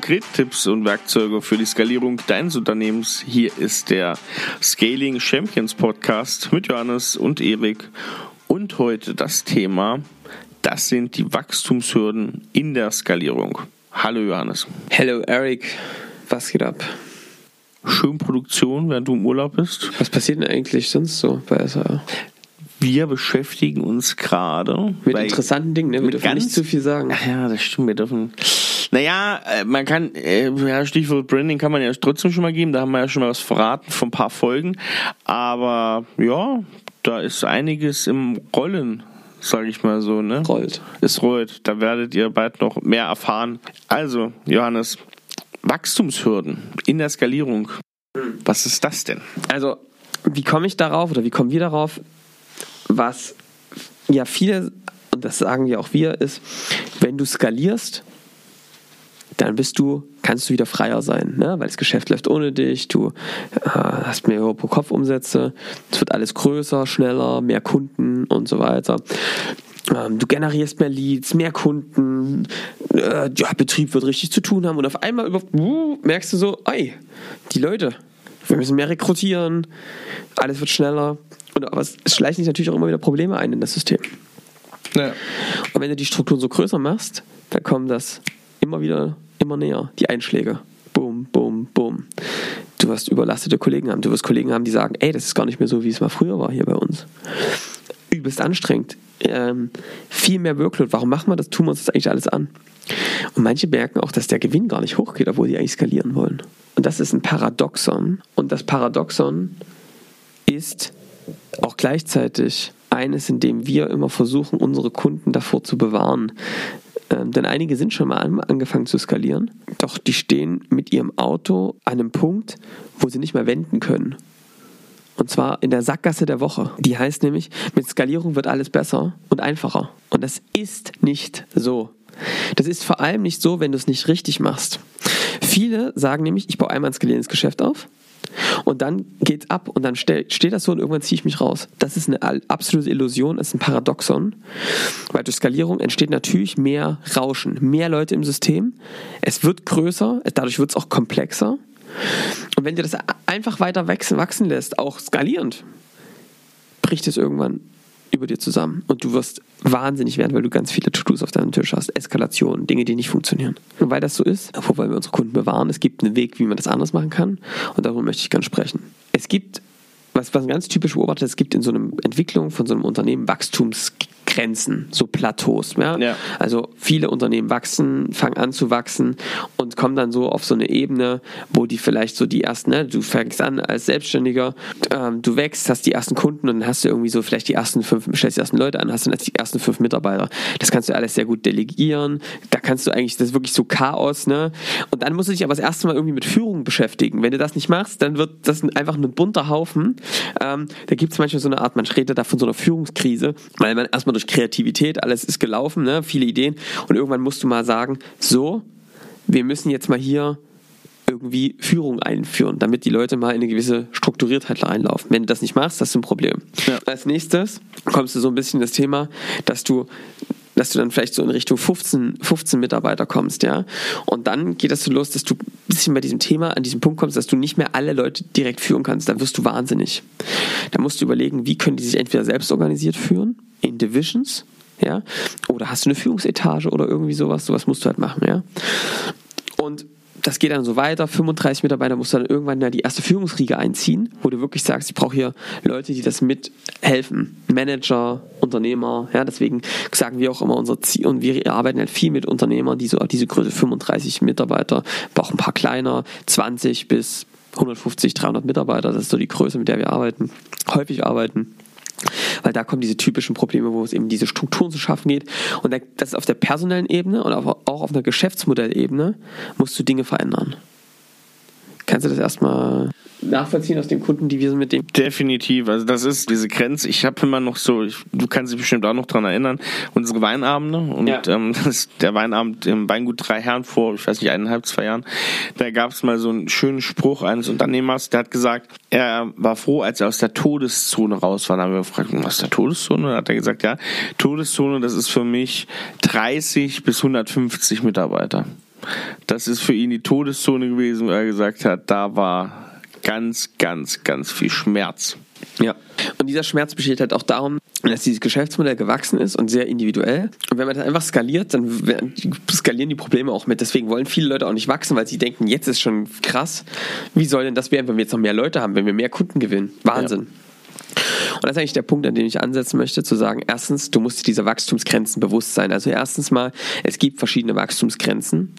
konkrete Tipps und Werkzeuge für die Skalierung deines Unternehmens. Hier ist der Scaling Champions Podcast mit Johannes und Erik. Und heute das Thema, das sind die Wachstumshürden in der Skalierung. Hallo Johannes. Hallo Erik, was geht ab? Schön Produktion, während du im Urlaub bist. Was passiert denn eigentlich sonst so bei SAR? Wir beschäftigen uns gerade mit interessanten Dingen, ne? Wir dürfen nicht zu viel sagen. Ja, das stimmt, wir dürfen. Naja, äh, man kann, äh, ja, Stichwort Branding kann man ja trotzdem schon mal geben, da haben wir ja schon mal was verraten von ein paar Folgen. Aber ja, da ist einiges im Rollen, sage ich mal so, ne? Rollt. Es rollt. Da werdet ihr bald noch mehr erfahren. Also, Johannes, Wachstumshürden in der Skalierung. Was ist das denn? Also, wie komme ich darauf oder wie kommen wir darauf? was ja viele, und das sagen ja auch wir, ist, wenn du skalierst, dann bist du, kannst du wieder freier sein, ne? weil das Geschäft läuft ohne dich, du äh, hast mehr pro Kopf Umsätze, es wird alles größer, schneller, mehr Kunden und so weiter. Ähm, du generierst mehr Leads, mehr Kunden, äh, ja, Betrieb wird richtig zu tun haben und auf einmal über, uh, merkst du so, ey, die Leute, wir müssen mehr rekrutieren, alles wird schneller. Und, aber es schleichen sich natürlich auch immer wieder Probleme ein in das System. Ja. Und wenn du die Strukturen so größer machst, dann kommen das immer wieder, immer näher, die Einschläge. Boom, boom, boom. Du wirst überlastete Kollegen haben. Du wirst Kollegen haben, die sagen, ey, das ist gar nicht mehr so, wie es mal früher war hier bei uns. Übelst anstrengend. Ähm, viel mehr Workload. Warum machen wir das? Tun wir uns das eigentlich alles an? Und manche merken auch, dass der Gewinn gar nicht hochgeht, obwohl die eigentlich skalieren wollen. Und das ist ein Paradoxon. Und das Paradoxon ist, auch gleichzeitig eines, in dem wir immer versuchen, unsere Kunden davor zu bewahren. Ähm, denn einige sind schon mal angefangen zu skalieren, doch die stehen mit ihrem Auto an einem Punkt, wo sie nicht mehr wenden können. Und zwar in der Sackgasse der Woche. Die heißt nämlich, mit Skalierung wird alles besser und einfacher. Und das ist nicht so. Das ist vor allem nicht so, wenn du es nicht richtig machst. Viele sagen nämlich, ich baue einmal ein skalierendes Geschäft auf und dann geht's ab und dann steht das so und irgendwann ziehe ich mich raus. Das ist eine absolute Illusion, das ist ein Paradoxon. Weil durch Skalierung entsteht natürlich mehr Rauschen, mehr Leute im System. Es wird größer, dadurch wird es auch komplexer. Und wenn dir das einfach weiter wachsen, wachsen lässt, auch skalierend, bricht es irgendwann über dir zusammen und du wirst wahnsinnig werden, weil du ganz viele To-Dos auf deinem Tisch hast. Eskalationen, Dinge, die nicht funktionieren. Und weil das so ist, wollen wir unsere Kunden bewahren. Es gibt einen Weg, wie man das anders machen kann und darüber möchte ich gerne sprechen. Es gibt, was, was ganz typisch beobachtet, es gibt in so einer Entwicklung von so einem Unternehmen Wachstums Grenzen, so Plateaus. Ja? ja? Also viele Unternehmen wachsen, fangen an zu wachsen und kommen dann so auf so eine Ebene, wo die vielleicht so die ersten, ne, du fängst an als Selbstständiger, ähm, du wächst, hast die ersten Kunden und dann hast du irgendwie so vielleicht die ersten fünf, stellst die ersten Leute an, hast dann die ersten fünf Mitarbeiter. Das kannst du alles sehr gut delegieren. Da kannst du eigentlich, das ist wirklich so Chaos, ne? Und dann musst du dich aber das erste Mal irgendwie mit Führung beschäftigen. Wenn du das nicht machst, dann wird das einfach ein bunter Haufen. Ähm, da gibt es manchmal so eine Art, man redet da von so einer Führungskrise, weil man erstmal durch Kreativität, alles ist gelaufen, ne? viele Ideen. Und irgendwann musst du mal sagen, so, wir müssen jetzt mal hier irgendwie Führung einführen, damit die Leute mal in eine gewisse Strukturiertheit reinlaufen. Wenn du das nicht machst, hast du ein Problem. Ja. Als nächstes kommst du so ein bisschen das Thema, dass du dass du dann vielleicht so in Richtung 15, 15 Mitarbeiter kommst, ja. Und dann geht das so los, dass du ein bisschen bei diesem Thema an diesem Punkt kommst, dass du nicht mehr alle Leute direkt führen kannst. Dann wirst du wahnsinnig. Da musst du überlegen, wie können die sich entweder selbst organisiert führen, in Divisions, ja, oder hast du eine Führungsetage oder irgendwie sowas, sowas musst du halt machen, ja. Und das geht dann so weiter. 35 Mitarbeiter musst du dann irgendwann die erste Führungsriege einziehen, wo du wirklich sagst, ich brauche hier Leute, die das mithelfen. Manager, Unternehmer, ja, deswegen sagen wir auch immer unser Ziel und wir arbeiten halt viel mit Unternehmern, die so diese Größe 35 Mitarbeiter, auch ein paar kleiner, 20 bis 150, 300 Mitarbeiter, das ist so die Größe, mit der wir arbeiten, häufig arbeiten. Weil da kommen diese typischen Probleme, wo es eben diese Strukturen zu schaffen geht. Und das ist auf der personellen Ebene und auch auf einer Geschäftsmodellebene musst du Dinge verändern. Kannst du das erstmal nachvollziehen aus den Kunden, die wir mit dem. Definitiv. Also das ist diese Grenze. Ich habe immer noch so, ich, du kannst dich bestimmt auch noch dran erinnern, unsere Weinabende und ja. ähm, das der Weinabend im Weingut Drei Herren vor, ich weiß nicht, eineinhalb, zwei Jahren. Da gab es mal so einen schönen Spruch eines Unternehmers, der hat gesagt, er war froh, als er aus der Todeszone raus war. Da haben wir gefragt, was ist der Todeszone? Da hat er gesagt, ja, Todeszone, das ist für mich 30 bis 150 Mitarbeiter. Das ist für ihn die Todeszone gewesen, weil er gesagt hat, da war ganz, ganz, ganz viel Schmerz. Ja. Und dieser Schmerz besteht halt auch darum, dass dieses Geschäftsmodell gewachsen ist und sehr individuell. Und wenn man das einfach skaliert, dann skalieren die Probleme auch mit. Deswegen wollen viele Leute auch nicht wachsen, weil sie denken, jetzt ist schon krass. Wie soll denn das werden, wenn wir jetzt noch mehr Leute haben, wenn wir mehr Kunden gewinnen? Wahnsinn. Ja. Und das ist eigentlich der Punkt, an dem ich ansetzen möchte, zu sagen, erstens, du musst dir dieser Wachstumsgrenzen bewusst sein. Also erstens mal, es gibt verschiedene Wachstumsgrenzen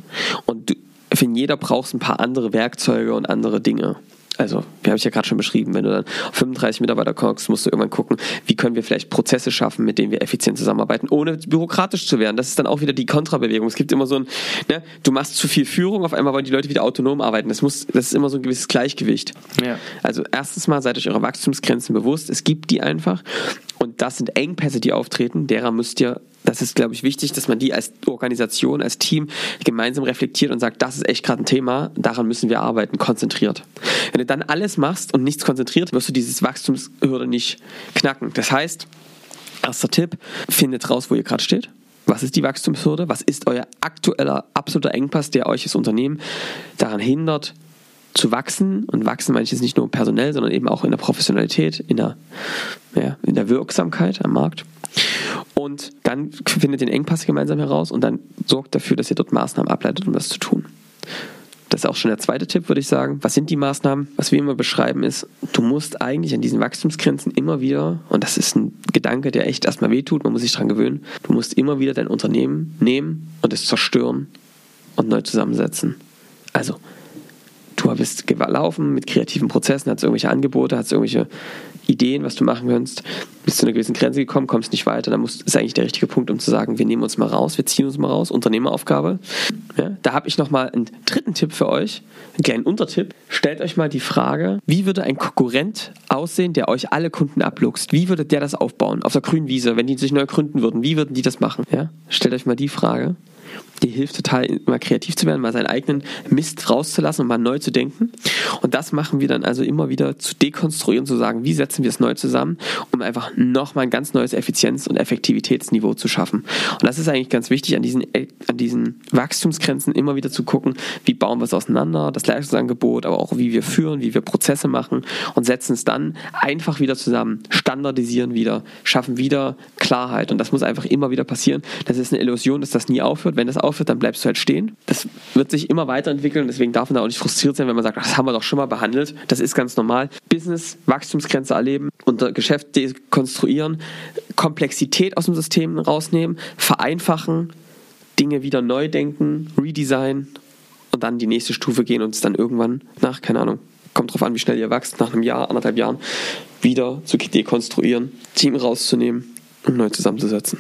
und du, für jeder brauchst ein paar andere Werkzeuge und andere Dinge also, wie habe ich ja gerade schon beschrieben, wenn du dann auf 35 Mitarbeiter kommst, musst du irgendwann gucken, wie können wir vielleicht Prozesse schaffen, mit denen wir effizient zusammenarbeiten, ohne bürokratisch zu werden. Das ist dann auch wieder die Kontrabewegung. Es gibt immer so ein, ne, du machst zu viel Führung, auf einmal wollen die Leute wieder autonom arbeiten. Das muss, das ist immer so ein gewisses Gleichgewicht. Ja. Also erstens mal seid euch eure Wachstumsgrenzen bewusst. Es gibt die einfach. Und das sind Engpässe, die auftreten. Derer müsst ihr das ist, glaube ich, wichtig, dass man die als Organisation, als Team gemeinsam reflektiert und sagt, das ist echt gerade ein Thema, daran müssen wir arbeiten, konzentriert. Wenn du dann alles machst und nichts konzentriert, wirst du dieses Wachstumshürde nicht knacken. Das heißt, erster Tipp, findet raus, wo ihr gerade steht. Was ist die Wachstumshürde? Was ist euer aktueller absoluter Engpass, der euch als Unternehmen daran hindert, zu wachsen? Und wachsen meine ich jetzt nicht nur personell, sondern eben auch in der Professionalität, in der, ja, in der Wirksamkeit am Markt. Und dann findet den Engpass gemeinsam heraus und dann sorgt dafür, dass ihr dort Maßnahmen ableitet, um das zu tun. Das ist auch schon der zweite Tipp, würde ich sagen. Was sind die Maßnahmen? Was wir immer beschreiben ist, du musst eigentlich an diesen Wachstumsgrenzen immer wieder, und das ist ein Gedanke, der echt erstmal wehtut, man muss sich daran gewöhnen, du musst immer wieder dein Unternehmen nehmen und es zerstören und neu zusammensetzen. Also, du bist gelaufen mit kreativen Prozessen, hast irgendwelche Angebote, hast irgendwelche Ideen, was du machen kannst, bist zu einer gewissen Grenze gekommen, kommst nicht weiter, dann muss, ist eigentlich der richtige Punkt, um zu sagen, wir nehmen uns mal raus, wir ziehen uns mal raus, Unternehmeraufgabe. Ja, da habe ich nochmal einen dritten Tipp für euch, einen kleinen Untertipp. Stellt euch mal die Frage, wie würde ein Konkurrent aussehen, der euch alle Kunden abluchst? Wie würde der das aufbauen auf der grünen Wiese, wenn die sich neu gründen würden? Wie würden die das machen? Ja? Stellt euch mal die Frage die hilft total, mal kreativ zu werden, mal seinen eigenen Mist rauszulassen und mal neu zu denken. Und das machen wir dann also immer wieder zu dekonstruieren, zu sagen, wie setzen wir es neu zusammen, um einfach nochmal ein ganz neues Effizienz- und Effektivitätsniveau zu schaffen. Und das ist eigentlich ganz wichtig, an diesen, an diesen Wachstumsgrenzen immer wieder zu gucken, wie bauen wir es auseinander, das Leistungsangebot, aber auch wie wir führen, wie wir Prozesse machen und setzen es dann einfach wieder zusammen, standardisieren wieder, schaffen wieder Klarheit. Und das muss einfach immer wieder passieren. Das ist eine Illusion, dass das nie aufhört. Wenn das aufhört, dann bleibst du halt stehen. Das wird sich immer weiterentwickeln, deswegen darf man da auch nicht frustriert sein, wenn man sagt, das haben wir doch schon mal behandelt. Das ist ganz normal. Business, Wachstumsgrenze erleben, unter Geschäft dekonstruieren, Komplexität aus dem System rausnehmen, vereinfachen, Dinge wieder neu denken, redesign und dann die nächste Stufe gehen und es dann irgendwann nach, keine Ahnung, kommt drauf an, wie schnell ihr wächst, nach einem Jahr, anderthalb Jahren wieder zu dekonstruieren, Team rauszunehmen und neu zusammenzusetzen.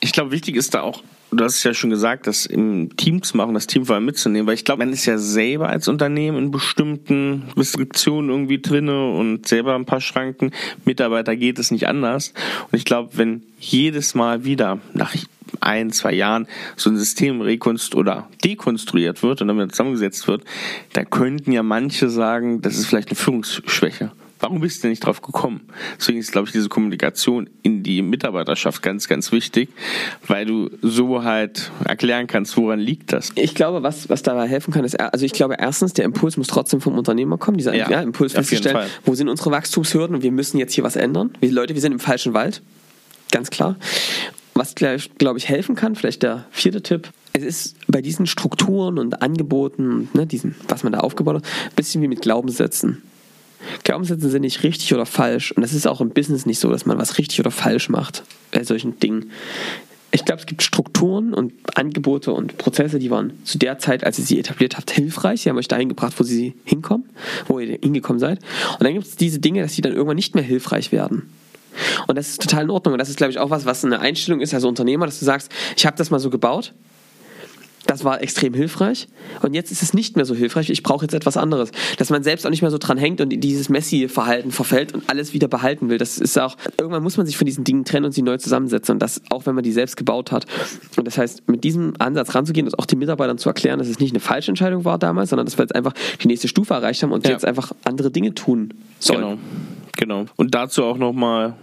Ich glaube, wichtig ist da auch du hast es ja schon gesagt, das im Team zu machen, das Team vor allem mitzunehmen, weil ich glaube, man ist ja selber als Unternehmen in bestimmten Restriktionen irgendwie drinne und selber ein paar Schranken. Mitarbeiter geht es nicht anders. Und ich glaube, wenn jedes Mal wieder nach ein, zwei Jahren so ein System rekonstruiert oder dekonstruiert wird und dann wieder zusammengesetzt wird, da könnten ja manche sagen, das ist vielleicht eine Führungsschwäche. Warum bist du nicht drauf gekommen? Deswegen ist, glaube ich, diese Kommunikation in die Mitarbeiterschaft ganz, ganz wichtig, weil du so halt erklären kannst, woran liegt das. Ich glaube, was, was dabei helfen kann, ist, also ich glaube, erstens, der Impuls muss trotzdem vom Unternehmer kommen, dieser ja, ja, Impuls festzustellen, wo sind unsere Wachstumshürden und wir müssen jetzt hier was ändern. Wir, Leute, wir sind im falschen Wald. Ganz klar. Was, glaube ich, helfen kann, vielleicht der vierte Tipp, es ist bei diesen Strukturen und Angeboten, ne, diesen, was man da aufgebaut hat, ein bisschen wie mit Glaubenssätzen. Glaubenssätze sind nicht richtig oder falsch. Und es ist auch im Business nicht so, dass man was richtig oder falsch macht bei solchen Dingen. Ich glaube, es gibt Strukturen und Angebote und Prozesse, die waren zu der Zeit, als ihr sie etabliert habt, hilfreich. Sie haben euch dahin gebracht, wo sie hinkommen, wo ihr hingekommen seid. Und dann gibt es diese Dinge, dass sie dann irgendwann nicht mehr hilfreich werden. Und das ist total in Ordnung. Und das ist, glaube ich, auch was, was eine Einstellung ist als Unternehmer, dass du sagst, ich habe das mal so gebaut das war extrem hilfreich. Und jetzt ist es nicht mehr so hilfreich. Ich brauche jetzt etwas anderes. Dass man selbst auch nicht mehr so dran hängt und in dieses Messi-Verhalten verfällt und alles wieder behalten will. Das ist auch, irgendwann muss man sich von diesen Dingen trennen und sie neu zusammensetzen. Und das auch, wenn man die selbst gebaut hat. Und das heißt, mit diesem Ansatz ranzugehen und auch den Mitarbeitern zu erklären, dass es nicht eine falsche Entscheidung war damals, sondern dass wir jetzt einfach die nächste Stufe erreicht haben und ja. jetzt einfach andere Dinge tun sollen. Genau. Genau. Und dazu auch nochmal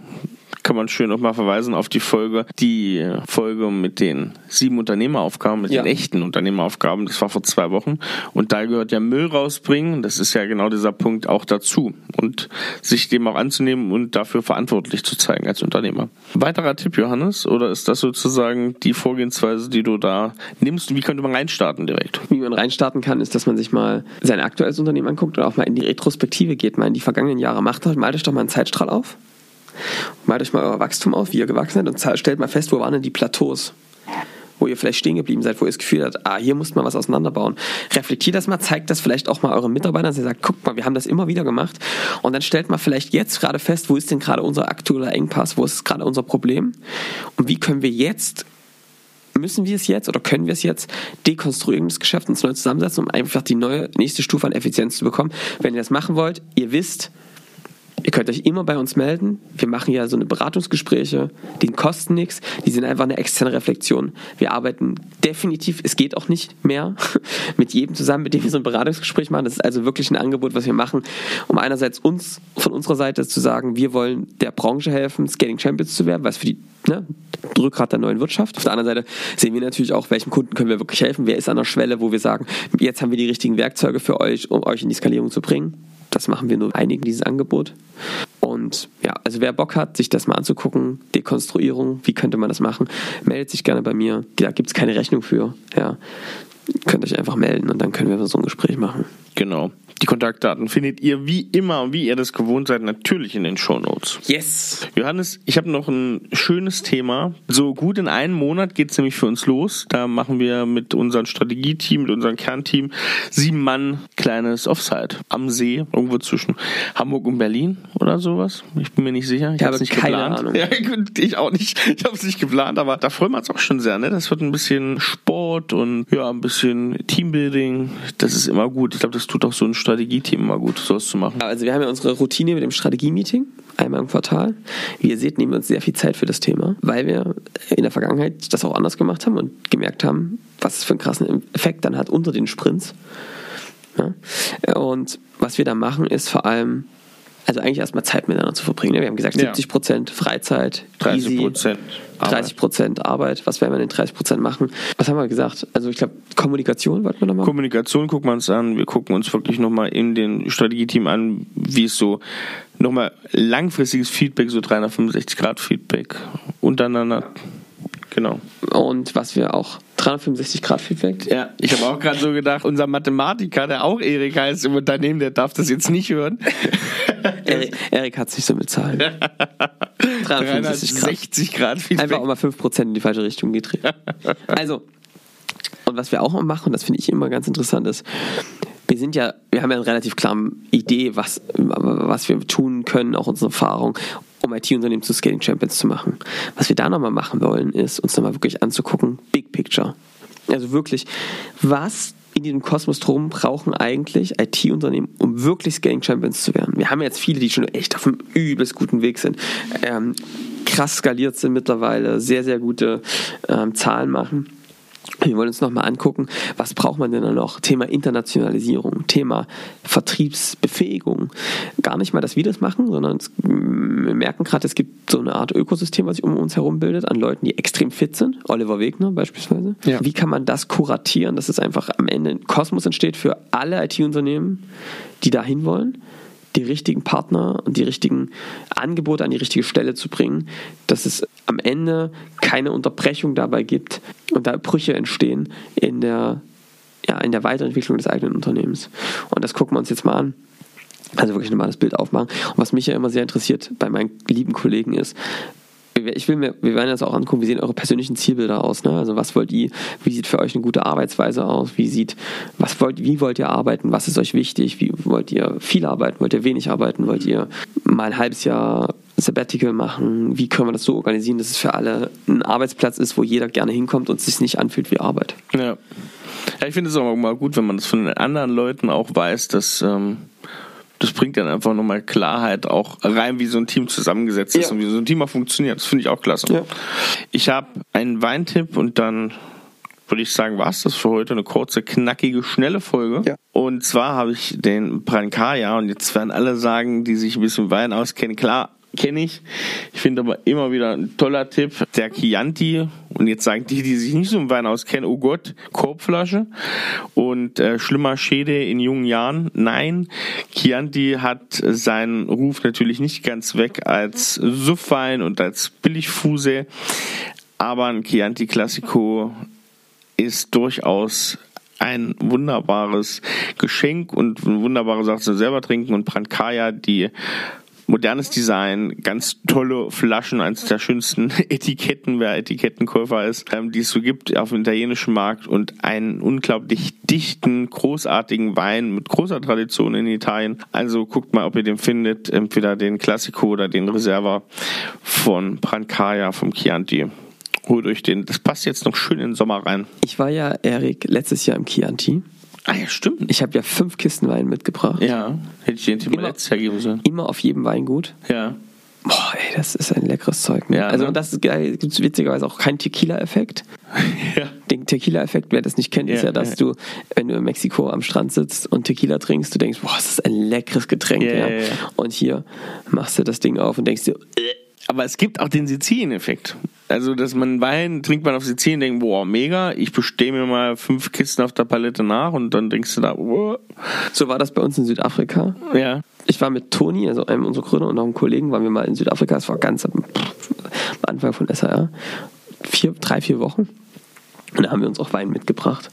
kann man schön nochmal verweisen auf die Folge, die Folge mit den sieben Unternehmeraufgaben, mit ja. den echten Unternehmeraufgaben. Das war vor zwei Wochen. Und da gehört ja Müll rausbringen. Das ist ja genau dieser Punkt auch dazu. Und sich dem auch anzunehmen und dafür verantwortlich zu zeigen als Unternehmer. Weiterer Tipp, Johannes, oder ist das sozusagen die Vorgehensweise, die du da nimmst? Wie könnte man reinstarten direkt? Wie man reinstarten kann, ist, dass man sich mal sein aktuelles Unternehmen anguckt oder auch mal in die Retrospektive geht, mal in die vergangenen Jahre. Macht malt euch doch mal einen Zeitstrahl auf. Malt euch mal euer Wachstum auf, wie ihr gewachsen seid und stellt mal fest, wo waren denn die Plateaus? wo ihr vielleicht stehen geblieben seid, wo ihr das Gefühl habt, ah, hier muss man was auseinanderbauen. Reflektiert das mal, zeigt das vielleicht auch mal euren Mitarbeitern, dass ihr sagt, guckt mal, wir haben das immer wieder gemacht. Und dann stellt mal vielleicht jetzt gerade fest, wo ist denn gerade unser aktueller Engpass, wo ist gerade unser Problem und wie können wir jetzt müssen wir es jetzt oder können wir es jetzt dekonstruieren, das Geschäft uns neu zusammensetzen, um einfach die neue nächste Stufe an Effizienz zu bekommen. Wenn ihr das machen wollt, ihr wisst, Ihr könnt euch immer bei uns melden. Wir machen ja so eine Beratungsgespräche, die kosten nichts, die sind einfach eine externe Reflexion. Wir arbeiten definitiv, es geht auch nicht mehr, mit jedem zusammen, mit dem wir so ein Beratungsgespräch machen. Das ist also wirklich ein Angebot, was wir machen, um einerseits uns von unserer Seite zu sagen, wir wollen der Branche helfen, Scaling Champions zu werden, was für die ne, Rückgrat der neuen Wirtschaft. Auf der anderen Seite sehen wir natürlich auch, welchen Kunden können wir wirklich helfen, wer ist an der Schwelle, wo wir sagen, jetzt haben wir die richtigen Werkzeuge für euch, um euch in die Skalierung zu bringen. Das machen wir nur einigen dieses Angebot. Und ja, also wer Bock hat, sich das mal anzugucken, Dekonstruierung, wie könnte man das machen, meldet sich gerne bei mir. Da gibt es keine Rechnung für. Ja. Könnt euch einfach melden und dann können wir so ein Gespräch machen. Genau. Die Kontaktdaten findet ihr wie immer, wie ihr das gewohnt seid, natürlich in den Shownotes. Yes. Johannes, ich habe noch ein schönes Thema. So gut in einem Monat geht es nämlich für uns los. Da machen wir mit unserem Strategieteam, mit unserem Kernteam sieben Mann kleines Offside am See, irgendwo zwischen Hamburg und Berlin oder sowas. Ich bin mir nicht sicher. Ich, ich habe nicht keine geplant. Ahnung. Ja, ich auch nicht. Ich habe es nicht geplant, aber da freuen wir uns auch schon sehr. Ne? Das wird ein bisschen Sport und ja, ein bisschen Teambuilding. Das ist immer gut. Ich glaube, das tut auch so ein Strategieteam mal gut, sowas zu machen. Also wir haben ja unsere Routine mit dem Strategie-Meeting einmal im Quartal. Wie ihr seht, nehmen wir uns sehr viel Zeit für das Thema, weil wir in der Vergangenheit das auch anders gemacht haben und gemerkt haben, was es für einen krassen Effekt dann hat unter den Sprints. Ja? Und was wir da machen, ist vor allem also eigentlich erstmal Zeit miteinander zu verbringen. Wir haben gesagt, 70 Prozent Freizeit, 30 Prozent 30 Prozent Arbeit. Was werden wir denn 30 Prozent machen? Was haben wir gesagt? Also ich glaube, Kommunikation wollten wir nochmal. Kommunikation gucken wir uns an. Wir gucken uns wirklich nochmal in den Strategieteam an, wie es so nochmal langfristiges Feedback, so 365 Grad Feedback untereinander Genau. Und was wir auch 365 Grad Feedback. Ja, ich habe auch gerade so gedacht, unser Mathematiker, der auch Erik heißt im Unternehmen, der darf das jetzt nicht hören. Erik, Erik hat sich so mit Zahlen. 360 Grad. Grad Feedback. Einfach auch mal 5% in die falsche Richtung gedreht. Also, und was wir auch machen, das finde ich immer ganz interessant, ist, wir sind ja, wir haben ja eine relativ klare Idee, was, was wir tun können, auch unsere Erfahrung um IT-Unternehmen zu Scaling Champions zu machen. Was wir da nochmal machen wollen, ist uns nochmal wirklich anzugucken, Big Picture. Also wirklich, was in diesem Kosmos drum brauchen eigentlich IT-Unternehmen, um wirklich Scaling Champions zu werden. Wir haben jetzt viele, die schon echt auf einem übelst guten Weg sind, ähm, krass skaliert sind mittlerweile, sehr, sehr gute ähm, Zahlen machen. Wir wollen uns nochmal angucken, was braucht man denn da noch? Thema Internationalisierung, Thema Vertriebsbefähigung. Gar nicht mal, dass wir das machen, sondern wir merken gerade, es gibt so eine Art Ökosystem, was sich um uns herum bildet, an Leuten, die extrem fit sind. Oliver Wegner beispielsweise. Ja. Wie kann man das kuratieren, dass es einfach am Ende ein Kosmos entsteht für alle IT-Unternehmen, die dahin wollen? die richtigen Partner und die richtigen Angebote an die richtige Stelle zu bringen, dass es am Ende keine Unterbrechung dabei gibt und da Brüche entstehen in der, ja, in der Weiterentwicklung des eigenen Unternehmens. Und das gucken wir uns jetzt mal an. Also wirklich nochmal das Bild aufmachen. Und was mich ja immer sehr interessiert bei meinen lieben Kollegen ist, ich will mir, wir werden das auch angucken, wie sehen eure persönlichen Zielbilder aus? Ne? Also was wollt ihr, wie sieht für euch eine gute Arbeitsweise aus? Wie sieht, was wollt, wie wollt ihr arbeiten? Was ist euch wichtig? Wie wollt ihr viel arbeiten? Wollt ihr wenig arbeiten? Wollt ihr mal ein halbes Jahr Sabbatical machen? Wie können wir das so organisieren, dass es für alle ein Arbeitsplatz ist, wo jeder gerne hinkommt und es sich nicht anfühlt wie Arbeit? Ja. ja ich finde es auch mal gut, wenn man das von den anderen Leuten auch weiß, dass ähm das bringt dann einfach nochmal Klarheit auch rein, wie so ein Team zusammengesetzt ist ja. und wie so ein Team auch funktioniert. Das finde ich auch klasse. Ja. Ich habe einen Weintipp und dann würde ich sagen, war es das für heute. Eine kurze, knackige, schnelle Folge. Ja. Und zwar habe ich den Prankaya und jetzt werden alle sagen, die sich ein bisschen Wein auskennen, klar, kenne ich. Ich finde aber immer wieder ein toller Tipp. Der Chianti, und jetzt sagen die, die sich nicht so im Wein auskennen, oh Gott, Korbflasche und äh, schlimmer Schäde in jungen Jahren. Nein, Chianti hat seinen Ruf natürlich nicht ganz weg als Suffwein und als Billigfuse, aber ein Chianti Classico ist durchaus ein wunderbares Geschenk und eine wunderbare Sache zu selber trinken und Prankaya, die modernes Design, ganz tolle Flaschen, eines der schönsten Etiketten, wer Etikettenkäufer ist, ähm, die es so gibt auf dem italienischen Markt und einen unglaublich dichten, großartigen Wein mit großer Tradition in Italien. Also guckt mal, ob ihr den findet, entweder den Classico oder den Reserva von Prankaya vom Chianti holt euch den. Das passt jetzt noch schön in den Sommer rein. Ich war ja, Erik, letztes Jahr im Chianti. Ah ja, stimmt. Ich habe ja fünf Kisten Wein mitgebracht. Ja, hätte ich den Thema letztes Jahr geben sollen. Immer auf jedem Weingut. Ja. Boah, ey, das ist ein leckeres Zeug. Ne? Ja, also, ne? und das gibt es witzigerweise auch keinen Tequila-Effekt. ja. Den Tequila-Effekt, wer das nicht kennt, ist Ja, ja, dass ja. du, wenn du in Mexiko am Strand sitzt und Tequila trinkst, du denkst, boah, das ist ein leckeres Getränk. Ja, Ja, ja, ja. Und hier machst du das Ding auf und denkst dir, äh, Aber es gibt auch den Sizilien-Effekt. Also, dass man Wein trinkt man auf Sizilien und denkt, boah, mega, ich bestehe mir mal fünf Kisten auf der Palette nach und dann denkst du da, oh, so war das bei uns in Südafrika. ja. Ich war mit Toni, also einem unserer Gründer und noch einem Kollegen, waren wir mal in Südafrika. Es war ganz am, Anfang von SAR. Vier, drei, vier Wochen. Und da haben wir uns auch Wein mitgebracht.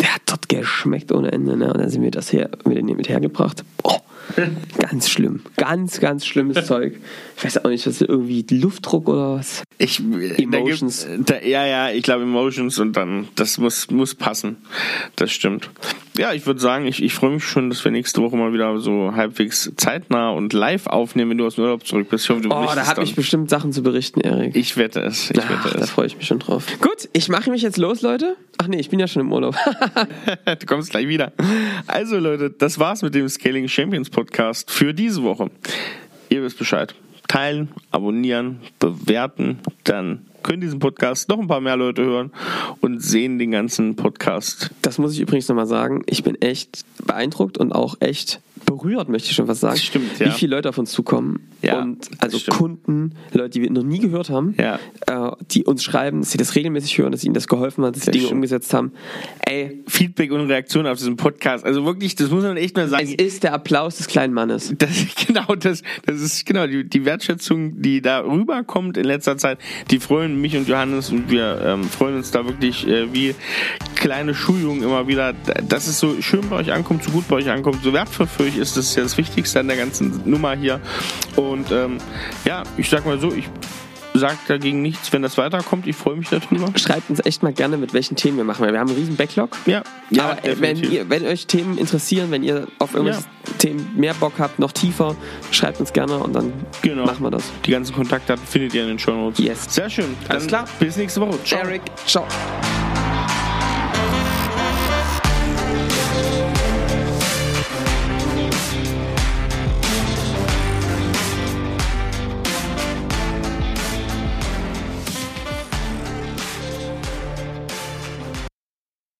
Der hat dort geschmeckt ohne Ende. Ne? Und dann sind wir das her, den mit hergebracht. Boah, ganz schlimm. Ganz, ganz schlimmes Zeug. Ich weiß auch nicht, was irgendwie Luftdruck oder was. Ich, Emotions. Da gibt's, da, ja, ja, ich glaube Emotions und dann, das muss, muss passen. Das stimmt. Ja, ich würde sagen, ich, ich freue mich schon, dass wir nächste Woche mal wieder so halbwegs zeitnah und live aufnehmen, wenn du aus dem Urlaub zurück bist. Ich hoffe, du Oh, da habe ich bestimmt Sachen zu berichten, Erik. Ich wette es. Ich Ach, wette da es. freue ich mich schon drauf. Gut, ich mache mich jetzt los, Leute. Ach nee, ich bin ja schon im Urlaub. du kommst gleich wieder. Also Leute, das war's mit dem Scaling Champions Podcast für diese Woche. Ihr wisst Bescheid. Teilen, abonnieren, bewerten, dann können diesen Podcast noch ein paar mehr Leute hören und sehen den ganzen Podcast. Das muss ich übrigens nochmal sagen. Ich bin echt beeindruckt und auch echt berührt, möchte ich schon was sagen. Das stimmt, ja. Wie viele Leute auf uns zukommen. Ja, und also. Kunden, Leute, die wir noch nie gehört haben, Ja. äh, die uns schreiben, dass sie das regelmäßig hören, dass ihnen das geholfen hat, dass sie Dinge stimmt. umgesetzt haben. Ey, Feedback und Reaktion auf diesen Podcast. Also wirklich, das muss man echt mal es sagen. ist der Applaus des kleinen Mannes. Das, genau, das, das ist genau die, die Wertschätzung, die da rüberkommt in letzter Zeit. Die freuen mich und Johannes und wir ähm, freuen uns da wirklich äh, wie kleine Schuljungen immer wieder, dass es so schön bei euch ankommt, so gut bei euch ankommt, so wertvoll für euch ist. Das ja das Wichtigste an der ganzen Nummer hier. Und ähm, ja, ich sag mal so, ich sag dagegen nichts, wenn das weiterkommt. Ich freue mich darüber. Schreibt uns echt mal gerne, mit welchen Themen wir machen. Wir haben einen riesen Backlog. Ja, ja, Aber äh, wenn, ihr, wenn euch Themen interessieren, wenn ihr auf irgendwelche Themen mehr Bock habt, noch tiefer, schreibt uns gerne und dann Genau. machen wir das. Die ganzen Kontaktdaten findet ihr in den Show Notes. Yes. Sehr schön. Alles klar. Bis nächste Woche. Ciao. Eric, ciao.